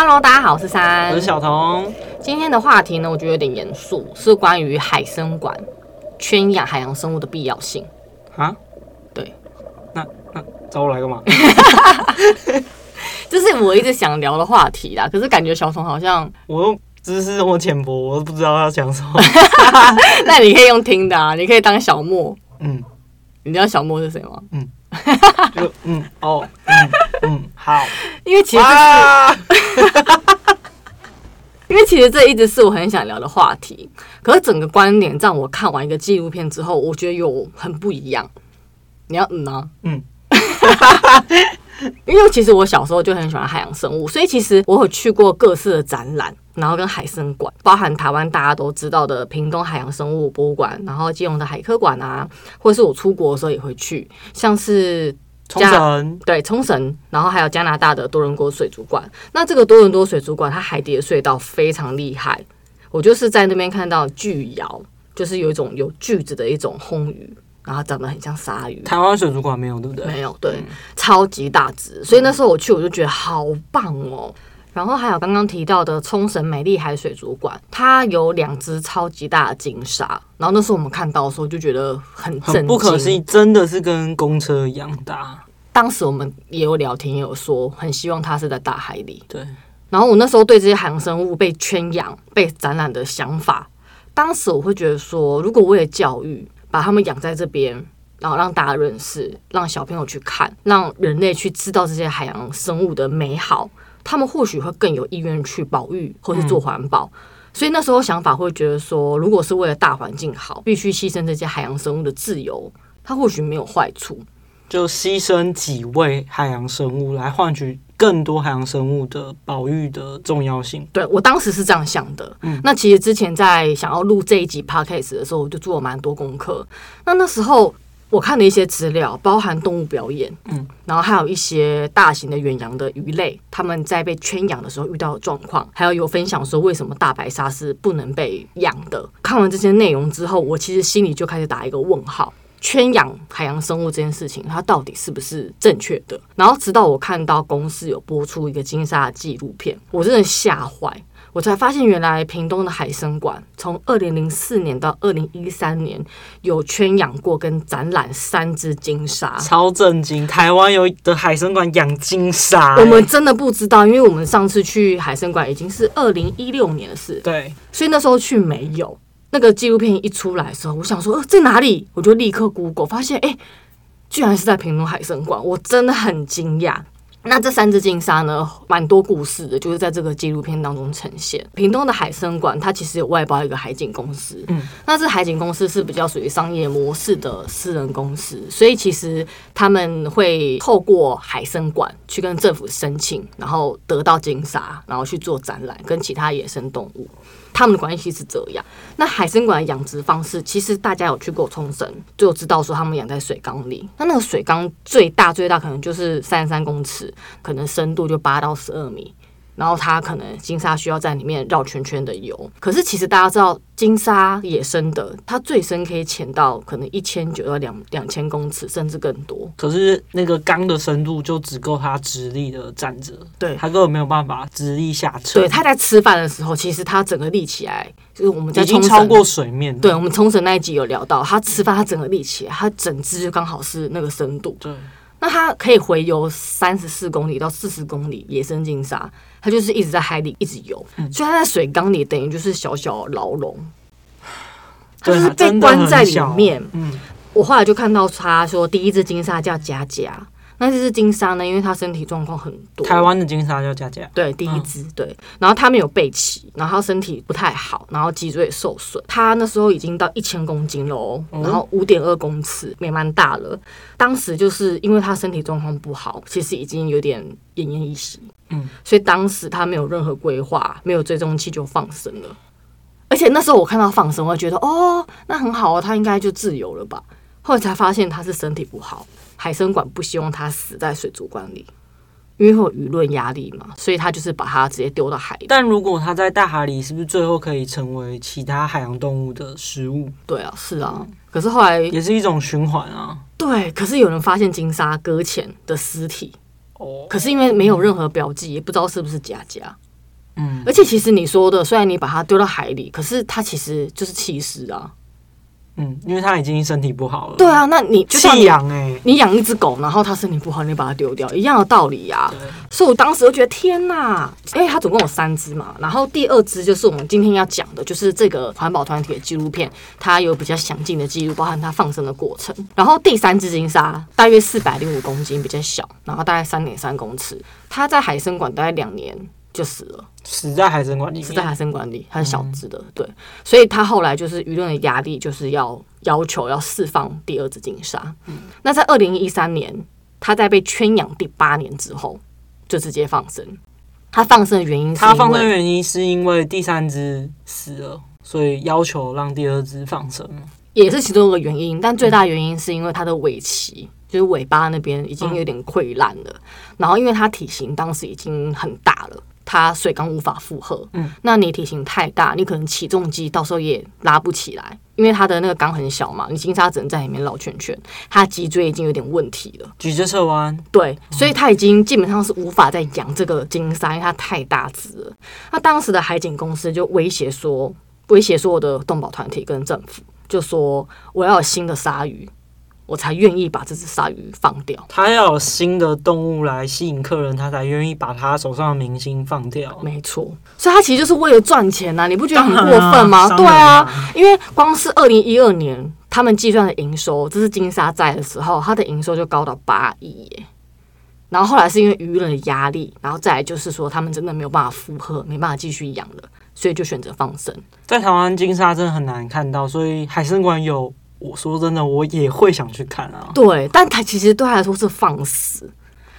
Hello，大家好，我是三，我是小童。今天的话题呢，我觉得有点严肃，是关于海生馆圈养海洋生物的必要性啊？对，那那找我来干嘛？这是我一直想聊的话题啦。可是感觉小童好像我又知识这么浅薄，我都不知道要讲什么。那你可以用听的啊，你可以当小莫。嗯，你知道小莫是谁吗？嗯，就嗯哦嗯嗯好，因为其实、就是，因为其实这一直是我很想聊的话题。可是整个观点让我看完一个纪录片之后，我觉得有很不一样。你要嗯啊？嗯。因为其实我小时候就很喜欢海洋生物，所以其实我有去过各式的展览，然后跟海生馆，包含台湾大家都知道的屏东海洋生物博物馆，然后基隆的海科馆啊，或者是我出国的时候也会去，像是冲绳，对冲绳，然后还有加拿大的多伦多水族馆。那这个多伦多水族馆，它海底的隧道非常厉害，我就是在那边看到巨鳐，就是有一种有锯子的一种魟鱼。然后长得很像鲨鱼。台湾水族馆没有，对不对？没有，对，嗯、超级大只。所以那时候我去，我就觉得好棒哦。然后还有刚刚提到的冲绳美丽海水族馆，它有两只超级大的鲸鲨。然后那时候我们看到的时候，就觉得很震惊，不可思议，真的是跟公车一样大。当时我们也有聊天，也有说很希望它是在大海里。对。然后我那时候对这些海洋生物被圈养、被展览的想法，当时我会觉得说，如果为了教育。把它们养在这边，然后让大家认识，让小朋友去看，让人类去知道这些海洋生物的美好，他们或许会更有意愿去保育或是做环保。嗯。所以那时候想法会觉得说，如果是为了大环境好，必须牺牲这些海洋生物的自由，它或许没有坏处。就牺牲几位海洋生物来换取更多海洋生物的保育的重要性。对，我当时是这样想的。嗯，那其实之前在想要录这一集 podcast 的时候，我就做了蛮多功课。那那时候我看了一些资料，包含动物表演，嗯，然后还有一些大型的远洋的鱼类，他们在被圈养的时候遇到的状况，还有有分享说为什么大白鲨是不能被养的。看完这些内容之后，我其实心里就开始打一个问号。圈养海洋生物这件事情，它到底是不是正确的？然后直到我看到公司有播出一个鲸鲨的纪录片，我真的吓坏，我才发现原来屏东的海生馆从二零零四年到二零一三年有圈养过跟展览三只金鲨，超震惊！台湾有的海生馆养金鲨，我们真的不知道，因为我们上次去海生馆已经是二零一六年的事，对，所以那时候去没有。那个纪录片一出来的时候，我想说，呃，在哪里？我就立刻 Google，发现，哎，居然是在屏东海生馆，我真的很惊讶。那这三只金鲨呢，蛮多故事的，就是在这个纪录片当中呈现。屏东的海生馆，它其实有外包一个海景公司，嗯，那这海景公司是比较属于商业模式的私人公司，所以其实他们会透过海生馆去跟政府申请，然后得到金鲨，然后去做展览，跟其他野生动物。他们的关系是这样。那海参馆的养殖方式，其实大家有去过冲绳，就知道说他们养在水缸里。那那个水缸最大最大可能就是三十三公尺，可能深度就八到十二米。然后它可能金鲨需要在里面绕圈圈的游，可是其实大家知道，金鲨野生的它最深可以潜到可能一千九到两两千公尺，甚至更多。可是那个缸的深度就只够它直立的站着，对，它根本没有办法直立下沉。对，它在吃饭的时候，其实它整个立起来，就是我们在已经超过水面。对，我们冲绳那一集有聊到，它吃饭，它整个立起来，它整只就刚好是那个深度。对。那它可以回游三十四公里到四十公里，野生鲸鲨，它就是一直在海里一直游，嗯、所以它在水缸里等于就是小小牢笼，它就是被关在里面。嗯，我后来就看到他说，第一只鲸鲨叫佳佳。那这只鲸鲨呢？因为它身体状况很多，台湾的鲸鲨叫佳佳，对，第一只、嗯、对。然后它没有背鳍，然后它身体不太好，然后脊椎也受损。它那时候已经到一千公斤了哦，然后五点二公尺，也蛮大了。当时就是因为它身体状况不好，其实已经有点奄奄一息，嗯，所以当时它没有任何规划，没有追踪器就放生了。而且那时候我看到放生，我觉得哦，那很好哦，它应该就自由了吧。后来才发现它是身体不好。海生馆不希望它死在水族馆里，因为会有舆论压力嘛，所以他就是把它直接丢到海里。但如果它在大海里，是不是最后可以成为其他海洋动物的食物？对啊，是啊。可是后来也是一种循环啊。对，可是有人发现金沙搁浅的尸体哦，可是因为没有任何标记，也不知道是不是假假。嗯，而且其实你说的，虽然你把它丢到海里，可是它其实就是弃尸啊。嗯，因为它已经身体不好了。对啊，那你就像养哎，你养一只狗，然后它身体不好，你把它丢掉，一样的道理呀、啊。所以我当时就觉得天哪，因为它总共有三只嘛，然后第二只就是我们今天要讲的，就是这个环保团体的纪录片，它有比较详尽的记录，包含它放生的过程。然后第三只金鲨大约四百零五公斤，比较小，然后大概三点三公尺，它在海参馆大概两年就死了。死在海参馆里，死在海参馆里，它是小只的，嗯、对，所以他后来就是舆论的压力，就是要要求要释放第二只金鲨。嗯、那在二零一三年，他在被圈养第八年之后，就直接放生。他放生的原因是，他放生的原因是因为第三只死了，所以要求让第二只放生，也是其中一个原因。但最大原因是因为它的尾鳍，就是尾巴那边已经有点溃烂了，嗯、然后因为它体型当时已经很大了。它水缸无法负荷，嗯，那你体型太大，你可能起重机到时候也拉不起来，因为它的那个缸很小嘛，你金沙只能在里面绕圈圈，它脊椎已经有点问题了，脊椎侧弯，对，所以它已经基本上是无法再养这个金沙，因为它太大只了。那当时的海警公司就威胁说，威胁所有的动保团体跟政府，就说我要有新的鲨鱼。我才愿意把这只鲨鱼放掉。他要有新的动物来吸引客人，他才愿意把他手上的明星放掉。没错，所以他其实就是为了赚钱呐、啊，你不觉得很过分吗？啊对啊，因为光是二零一二年他们计算的营收，这是金沙在的时候，他的营收就高到八亿耶。然后后来是因为舆论的压力，然后再来就是说他们真的没有办法负荷，没办法继续养了，所以就选择放生。在台湾金沙真的很难看到，所以海参馆有。我说真的，我也会想去看啊。对，但他其实对他来说是放肆，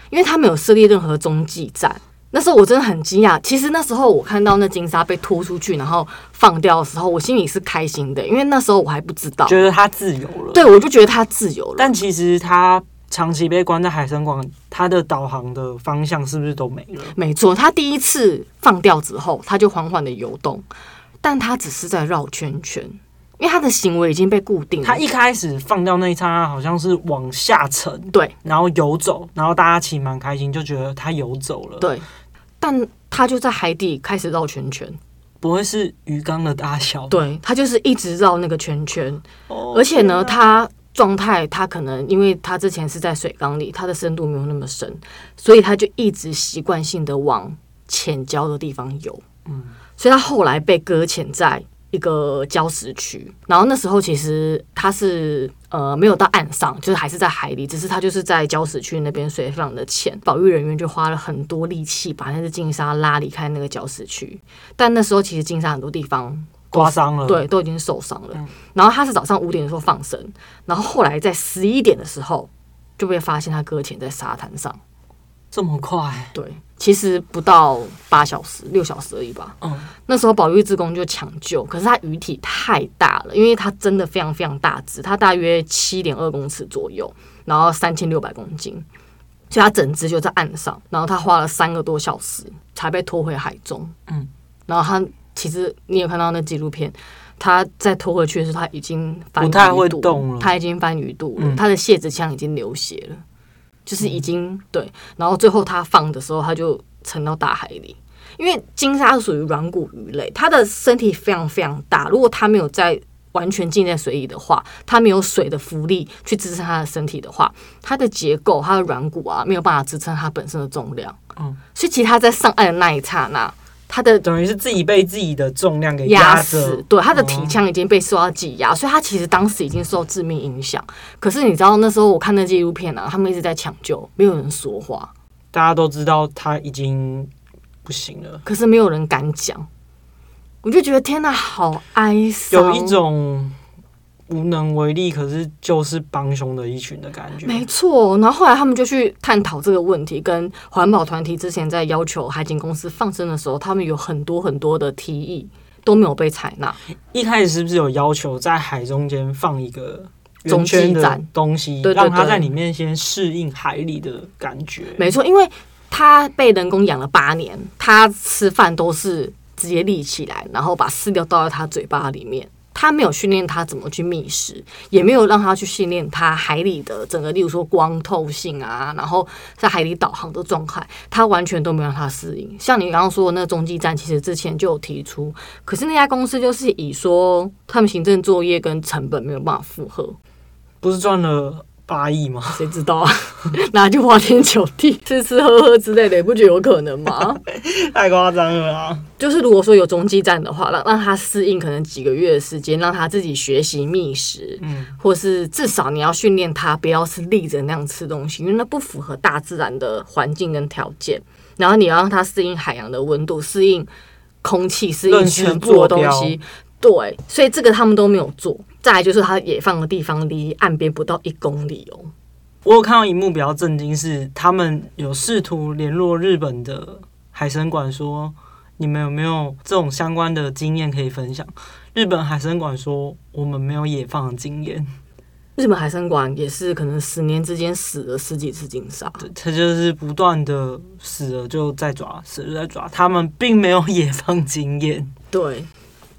因为他没有设立任何中继站。那时候我真的很惊讶。其实那时候我看到那金沙被拖出去，然后放掉的时候，我心里是开心的，因为那时候我还不知道，觉得他自由了。对，我就觉得他自由了。但其实他长期被关在海生馆，他的导航的方向是不是都没了？没错，他第一次放掉之后，他就缓缓的游动，但他只是在绕圈圈。因为他的行为已经被固定了。他一开始放掉那一刹那，好像是往下沉，对，然后游走，然后大家其实蛮开心，就觉得他游走了，对。但他就在海底开始绕圈圈，不会是鱼缸的大小？对，他就是一直绕那个圈圈，哦、而且呢，他状态他可能因为他之前是在水缸里，他的深度没有那么深，所以他就一直习惯性的往浅礁的地方游，嗯，所以他后来被搁浅在。一个礁石区，然后那时候其实他是呃没有到岸上，就是还是在海里，只是他就是在礁石区那边水非常的浅，保育人员就花了很多力气把那只鲸鲨拉离开那个礁石区，但那时候其实鲸鲨很多地方刮伤了，对，都已经受伤了。然后他是早上五点的时候放生，然后后来在十一点的时候就被发现他搁浅在沙滩上。这么快？对，其实不到八小时，六小时而已吧。嗯，那时候保育志工就抢救，可是它鱼体太大了，因为它真的非常非常大只，它大约七点二公尺左右，然后三千六百公斤，所以它整只就在岸上，然后它花了三个多小时才被拖回海中。嗯，然后它其实你有看到那纪录片，它在拖回去的时候，它已经翻不太会动了，它已经翻鱼肚了，它的蟹子腔已经流血了。就是已经对，然后最后它放的时候，它就沉到大海里。因为金鲨是属于软骨鱼类，它的身体非常非常大。如果它没有在完全浸在水里的话，它没有水的浮力去支撑它的身体的话，它的结构、它的软骨啊，没有办法支撑它本身的重量。嗯，所以其实它在上岸的那一刹那。它的等于是自己被自己的重量给压死，对，他的体腔已经被受到挤压，哦、所以他其实当时已经受致命影响。可是你知道那时候我看那纪录片啊，他们一直在抢救，没有人说话，大家都知道他已经不行了，可是没有人敢讲。我就觉得天哪，好哀伤，有一种。无能为力，可是就是帮凶的一群的感觉。没错，然后后来他们就去探讨这个问题，跟环保团体之前在要求海警公司放生的时候，他们有很多很多的提议都没有被采纳。一开始是不是有要求在海中间放一个中继站东西，对，让它在里面先适应海里的感觉？没错，因为它被人工养了八年，它吃饭都是直接立起来，然后把饲料倒在它嘴巴里面。他没有训练他怎么去觅食，也没有让他去训练他海里的整个，例如说光透性啊，然后在海里导航的状态，他完全都没有让他适应。像你刚刚说的那个中继站，其实之前就有提出，可是那家公司就是以说他们行政作业跟成本没有办法负荷，不是赚了。八亿吗？谁知道啊？拿去花天酒地、吃吃喝喝之类的，也不觉得有可能吗？太夸张了啊！就是如果说有中继站的话，让让他适应可能几个月的时间，让他自己学习觅食，嗯，或是至少你要训练他不要是立着那样吃东西，因为那不符合大自然的环境跟条件。然后你要让他适应海洋的温度，适应空气，适应全部的东西。对，所以这个他们都没有做。再来就是它野放的地方离岸边不到一公里哦。我有看到一幕比较震惊，是他们有试图联络日本的海参馆，说你们有没有这种相关的经验可以分享？日本海参馆说我们没有野放的经验。日本海参馆也是可能十年之间死了十几次鲸鲨，他就是不断的死了就再抓，死了再抓，他们并没有野放经验。对。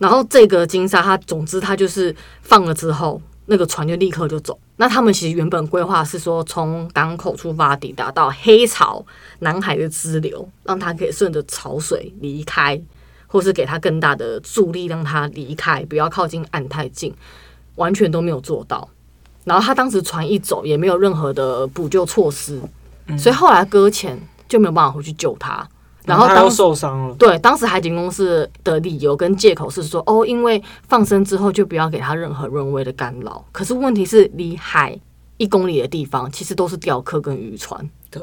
然后这个金沙，它总之它就是放了之后，那个船就立刻就走。那他们其实原本规划是说，从港口出发抵达到黑潮南海的支流，让它可以顺着潮水离开，或是给它更大的助力让它离开，不要靠近岸太近，完全都没有做到。然后他当时船一走，也没有任何的补救措施，所以后来搁浅就没有办法回去救他。然后当受伤了，对，当时海警公司的理由跟借口是说，哦，因为放生之后就不要给他任何人为的干扰。可是问题是，离海一公里的地方其实都是钓客跟渔船，对，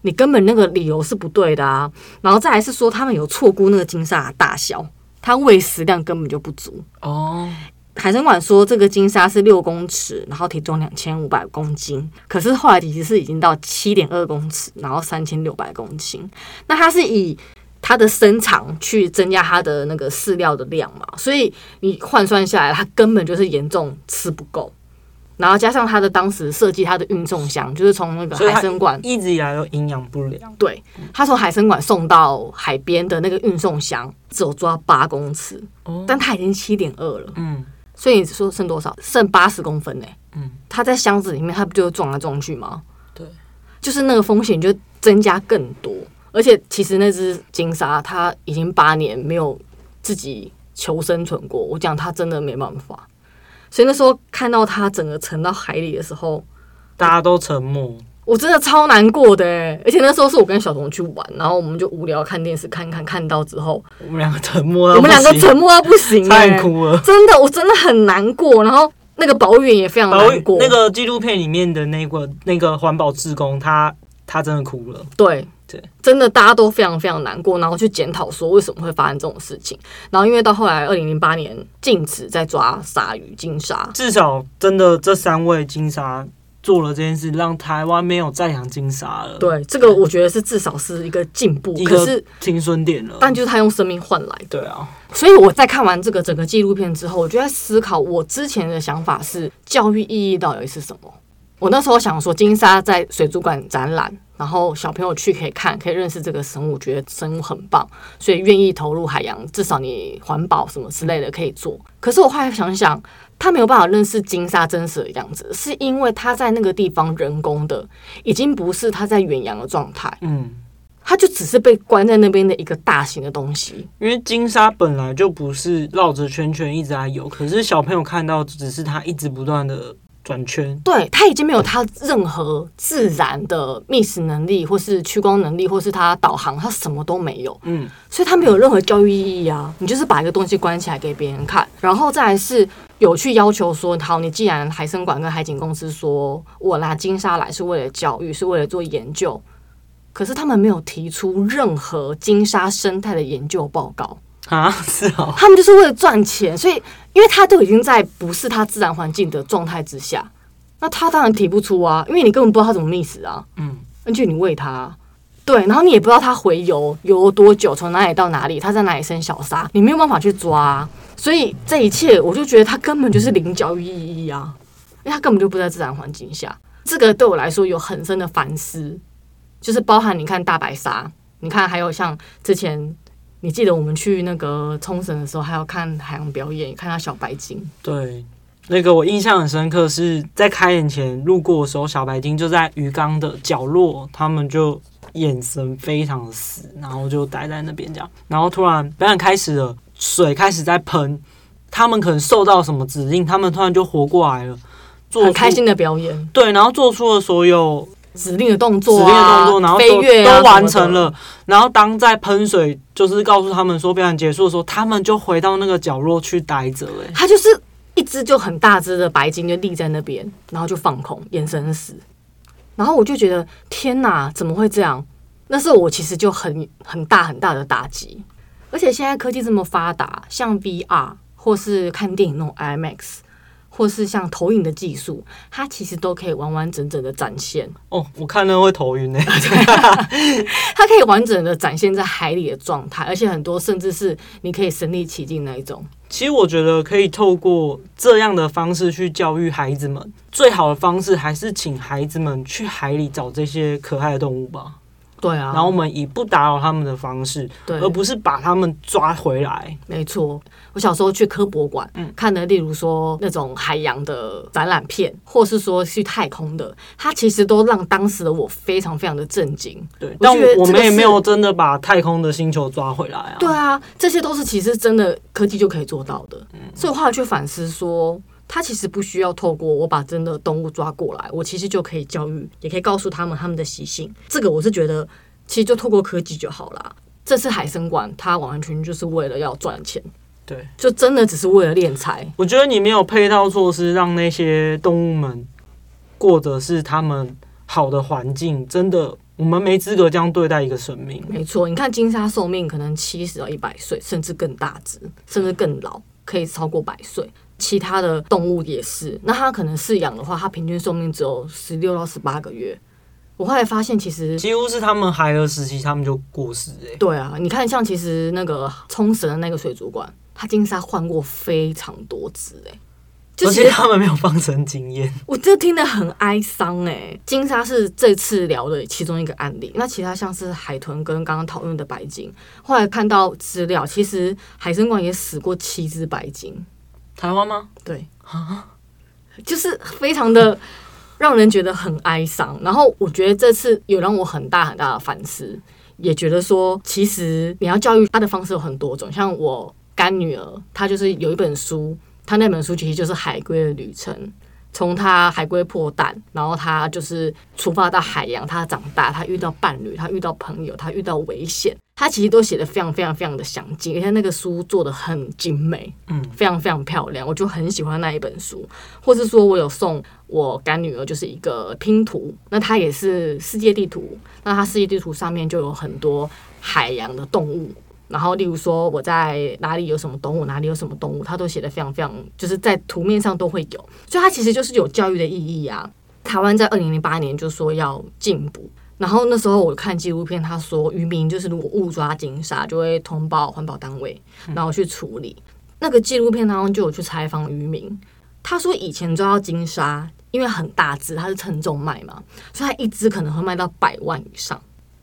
你根本那个理由是不对的啊。然后再来是说，他们有错估那个金鲨的大小，它喂食量根本就不足哦。海参馆说这个金鲨是六公尺，然后体重两千五百公斤。可是后来其实是已经到七点二公尺，然后三千六百公斤。那它是以它的身长去增加它的那个饲料的量嘛？所以你换算下来，它根本就是严重吃不够。然后加上它的当时设计它的运送箱，就是从那个海参馆一直以来都营养不良。对，它从海参馆送到海边的那个运送箱只有抓八公尺，哦，但它已经七点二了。嗯。所以你说剩多少？剩八十公分呢？嗯，它在箱子里面，它不就撞来撞去吗？对，就是那个风险就增加更多。而且其实那只鲸鲨它已经八年没有自己求生存过，我讲它真的没办法。所以那时候看到它整个沉到海里的时候，大家都沉默。我真的超难过的哎！而且那时候是我跟小童去玩，然后我们就无聊看电视，看看看到之后，我们两个沉默，我们两个沉默到不行，太哭了，真的，我真的很难过。然后那个保育员也非常难过。那个纪录片里面的那个那个环保志工，他他真的哭了。对对，真的大家都非常非常难过，然后去检讨说为什么会发生这种事情。然后因为到后来二零零八年禁止再抓鲨鱼、鲸鲨，至少真的这三位鲸鲨。做了这件事，让台湾没有再养金鲨了。对，这个我觉得是至少是一个进步，可是停损点了。但就是他用生命换来。对啊，所以我在看完这个整个纪录片之后，我就在思考，我之前的想法是教育意义到底是什么？我那时候想说，金鲨在水族馆展览，然后小朋友去可以看，可以认识这个生物，觉得生物很棒，所以愿意投入海洋。至少你环保什么之类的可以做。可是我后来想想。他没有办法认识金沙真实的样子，是因为他在那个地方人工的，已经不是他在远洋的状态。嗯，他就只是被关在那边的一个大型的东西。因为金沙本来就不是绕着圈圈一直在游，可是小朋友看到只是他一直不断的。转圈，对，他已经没有他任何自然的觅食能力，或是趋光能力，或是他导航，他什么都没有。嗯，所以他没有任何教育意义啊！你就是把一个东西关起来给别人看，然后再来是有去要求说，好，你既然海生馆跟海景公司说我拿金沙来是为了教育，是为了做研究，可是他们没有提出任何金沙生态的研究报告。啊，是哦，他们就是为了赚钱，所以因为他都已经在不是他自然环境的状态之下，那他当然提不出啊，因为你根本不知道他怎么觅食啊，嗯，而且你喂他，对，然后你也不知道他回游游了多久，从哪里到哪里，他在哪里生小沙，你没有办法去抓啊，所以这一切我就觉得他根本就是零教育意义啊，因为他根本就不在自然环境下，这个对我来说有很深的反思，就是包含你看大白鲨，你看还有像之前。你记得我们去那个冲绳的时候，还要看海洋表演，看到小白鲸。对，那个我印象很深刻，是在开演前路过的时候，小白鲸就在鱼缸的角落，他们就眼神非常的死，然后就待在那边这样。然后突然表演开始了，水开始在喷，他们可能受到什么指令，他们突然就活过来了，做很开心的表演。对，然后做出了所有。指令的动作、啊，指令的动作，然后飞跃、啊、都完成了。然后当在喷水，就是告诉他们说表演结束的时候，他们就回到那个角落去待着。哎，他就是一只就很大只的白鲸，就立在那边，然后就放空，眼神死。然后我就觉得天哪，怎么会这样？那时候我其实就很很大很大的打击。而且现在科技这么发达，像 VR 或是看电影那种 IMAX。或是像投影的技术，它其实都可以完完整整的展现。哦，我看了会头晕呢。它可以完整的展现在海里的状态，而且很多甚至是你可以身临其境那一种。其实我觉得可以透过这样的方式去教育孩子们，最好的方式还是请孩子们去海里找这些可爱的动物吧。对啊，然后我们以不打扰他们的方式，对，而不是把他们抓回来。没错，我小时候去科博馆，嗯，看的，例如说那种海洋的展览片，或是说去太空的，它其实都让当时的我非常非常的震惊。对，但我们也没有真的把太空的星球抓回来啊。对啊，这些都是其实真的科技就可以做到的。嗯，所以后来去反思说。他其实不需要透过我把真的动物抓过来，我其实就可以教育，也可以告诉他们他们的习性。这个我是觉得，其实就透过科技就好了。这次海参馆，它完全就是为了要赚钱，对，就真的只是为了敛财。我觉得你没有配套措施让那些动物们过的是他们好的环境，真的，我们没资格这样对待一个生命。没错，你看金沙寿命可能七十到一百岁，甚至更大只，甚至更老，可以超过百岁。其他的动物也是，那它可能饲养的话，它平均寿命只有十六到十八个月。我后来发现，其实几乎是他们孩儿时期，他们就过世哎、欸。对啊，你看，像其实那个冲绳的那个水族馆，它金沙换过非常多只哎、欸，而且他们没有放生经验。我这听得很哀伤哎、欸。金沙是这次聊的其中一个案例，那其他像是海豚跟刚刚讨论的白鲸，后来看到资料，其实海生馆也死过七只白鲸。台湾吗？对，就是非常的让人觉得很哀伤。然后我觉得这次有让我很大很大的反思，也觉得说，其实你要教育他的方式有很多种。像我干女儿，她就是有一本书，她那本书其实就是海龟的旅程。从他海龟破蛋，然后他就是出发到海洋，他长大，他遇到伴侣，他遇到朋友，他遇到危险，他其实都写的非常非常非常的详尽，而且那个书做的很精美，嗯，非常非常漂亮，我就很喜欢那一本书。或是说我有送我干女儿，就是一个拼图，那它也是世界地图，那它世界地图上面就有很多海洋的动物。然后，例如说我在哪里有什么动物，哪里有什么动物，它都写的非常非常，就是在图面上都会有，所以它其实就是有教育的意义啊。台湾在二零零八年就说要禁捕，然后那时候我看纪录片，他说渔民就是如果误抓金鲨，就会通报环保单位，然后去处理。那个纪录片当中就有去采访渔民，他说以前抓到金鲨，因为很大只，它是称重卖嘛，所以它一只可能会卖到百万以上，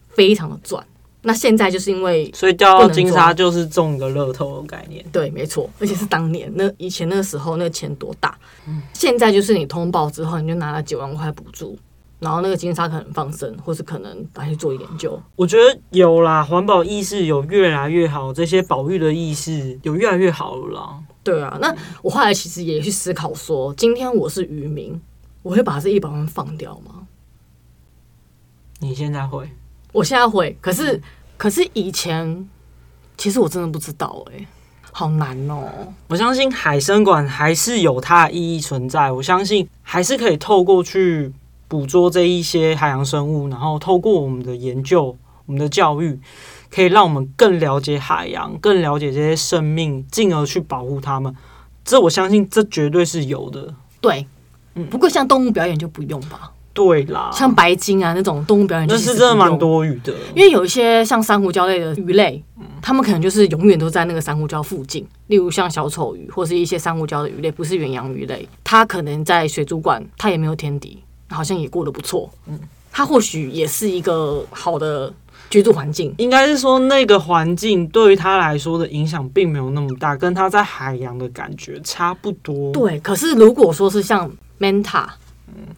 非常的赚。那现在就是因为，所以掉到金沙就是中一个乐透的概念。对，没错，而且是当年那以前那个时候那个钱多大。嗯，现在就是你通报之后，你就拿了九万块补助，然后那个金沙可能放生，或是可能拿去做研究。我觉得有啦，环保意识有越来越好，这些保育的意识有越来越好了啦。对啊，那我后来其实也去思考说，今天我是渔民，我会把这一百万放掉吗？你现在会？我现在会，可是、嗯、可是以前，其实我真的不知道哎、欸，好难哦、喔。我相信海生馆还是有它的意义存在，我相信还是可以透过去捕捉这一些海洋生物，然后透过我们的研究、我们的教育，可以让我们更了解海洋，更了解这些生命，进而去保护它们。这我相信，这绝对是有的。对，嗯，不过像动物表演就不用吧。对啦，像白鲸啊那种动物表演，那是真的蛮多余的。因为有一些像珊瑚礁类的鱼类，它们可能就是永远都在那个珊瑚礁附近。例如像小丑鱼，或是一些珊瑚礁的鱼类，不是远洋鱼类，它可能在水族馆，它也没有天敌，好像也过得不错。嗯，它或许也是一个好的居住环境。应该是说，那个环境对于他来说的影响并没有那么大，跟他在海洋的感觉差不多。对，可是如果说是像 Manta、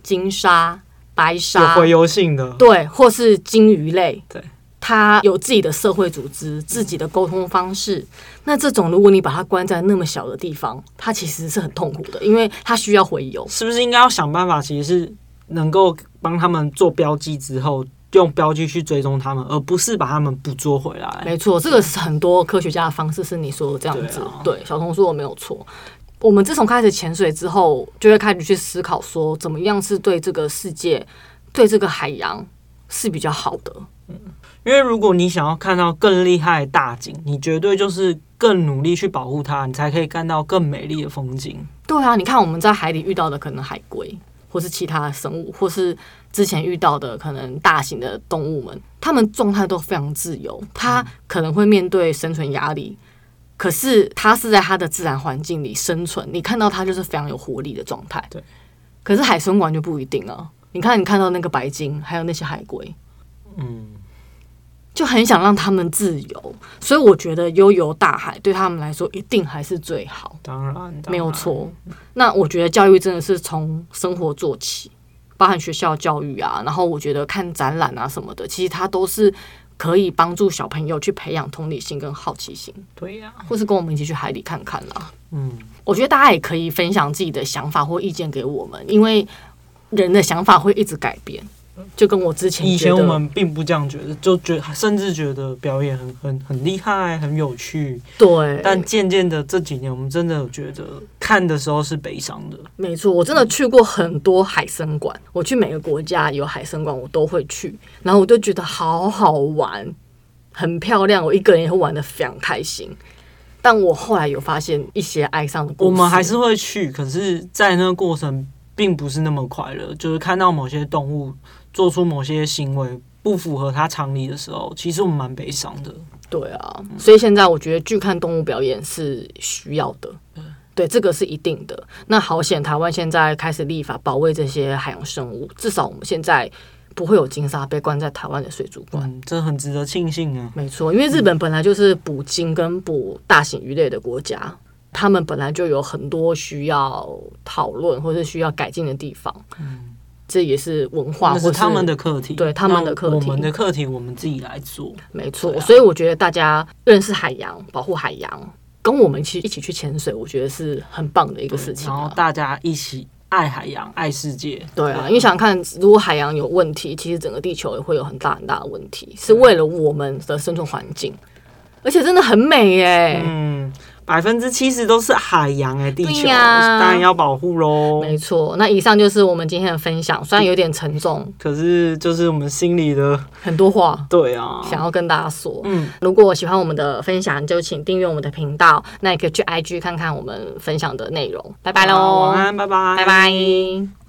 金鲨、白鲨，有洄游性的，对，或是鲸鱼类，对。它有自己的社会组织，自己的沟通方式。那这种，如果你把它关在那么小的地方，它其实是很痛苦的，因为它需要回游。是不是应该要想办法，其实是能够帮他们做标记之后，用标记去追踪他们，而不是把他们捕捉回来？没错，这个是很多科学家的方式，是你说的这样子。对，啊、对，小童说我没有错。我们自从开始潜水之后，就会开始去思考说，怎么样是对这个世界、对这个海洋是比较好的。嗯。因为如果你想要看到更厉害的大景，你绝对就是更努力去保护它，你才可以看到更美丽的风景。对啊，你看我们在海里遇到的可能海龟，或是其他的生物，或是之前遇到的可能大型的动物们，它们状态都非常自由，它可能会面对生存压力，可是它是在它的自然环境里生存，你看到它就是非常有活力的状态。对，可是海参馆就不一定啊。你看，你看到那个白鲸，还有那些海龟，嗯。就很想让他们自由，所以我觉得悠游大海对他们来说一定还是最好。当然，当然没有错。那我觉得教育真的是从生活做起，包含学校教育啊，然后我觉得看展览啊什么的，其实它都是可以帮助小朋友去培养同理心跟好奇心。对呀、啊，或是跟我们一起去海里看看啦。嗯，我觉得大家也可以分享自己的想法或意见给我们，因为人的想法会一直改变。就跟我之前以前我们并不这样觉得，就觉甚至觉得表演很很很厉害，很有趣。对，但渐渐的这几年，我们真的觉得看的时候是悲伤的。没错，我真的去过很多海参馆，我去每个国家有海参馆，我都会去，然后我就觉得好好玩，很漂亮，我一个人也会玩的非常开心。但我后来有发现一些哀伤的故事，我们还是会去，可是，在那个过程并不是那么快乐，就是看到某些动物。做出某些行为不符合他常理的时候，其实我们蛮悲伤的。对啊，所以现在我觉得拒看动物表演是需要的。对，这个是一定的。那好险，台湾现在开始立法保卫这些海洋生物，至少我们现在不会有鲸鲨被关在台湾的水族馆。嗯，这很值得庆幸啊。没错，因为日本本来就是捕鲸跟捕大型鱼类的国家，他们本来就有很多需要讨论或者需要改进的地方。嗯。这也是文化，或是他们的课题，对他们的课题，我们的课题我们自己来做，没错。所以我觉得大家认识海洋，保护海洋，跟我们去一起去潜水，我觉得是很棒的一个事情。然后大家一起爱海洋，爱世界。对啊，因为想想看，如果海洋有问题，其实整个地球也会有很大很大的问题，是为了我们的生存环境，而且真的很美耶。嗯。百分之七十都是海洋哎、欸，地球、啊、当然要保护喽。没错，那以上就是我们今天的分享，虽然有点沉重，可是就是我们心里的很多话。对啊，想要跟大家说。嗯，如果喜欢我们的分享，就请订阅我们的频道。那也可以去 IG 看看我们分享的内容。拜拜喽，晚安，拜拜，拜拜。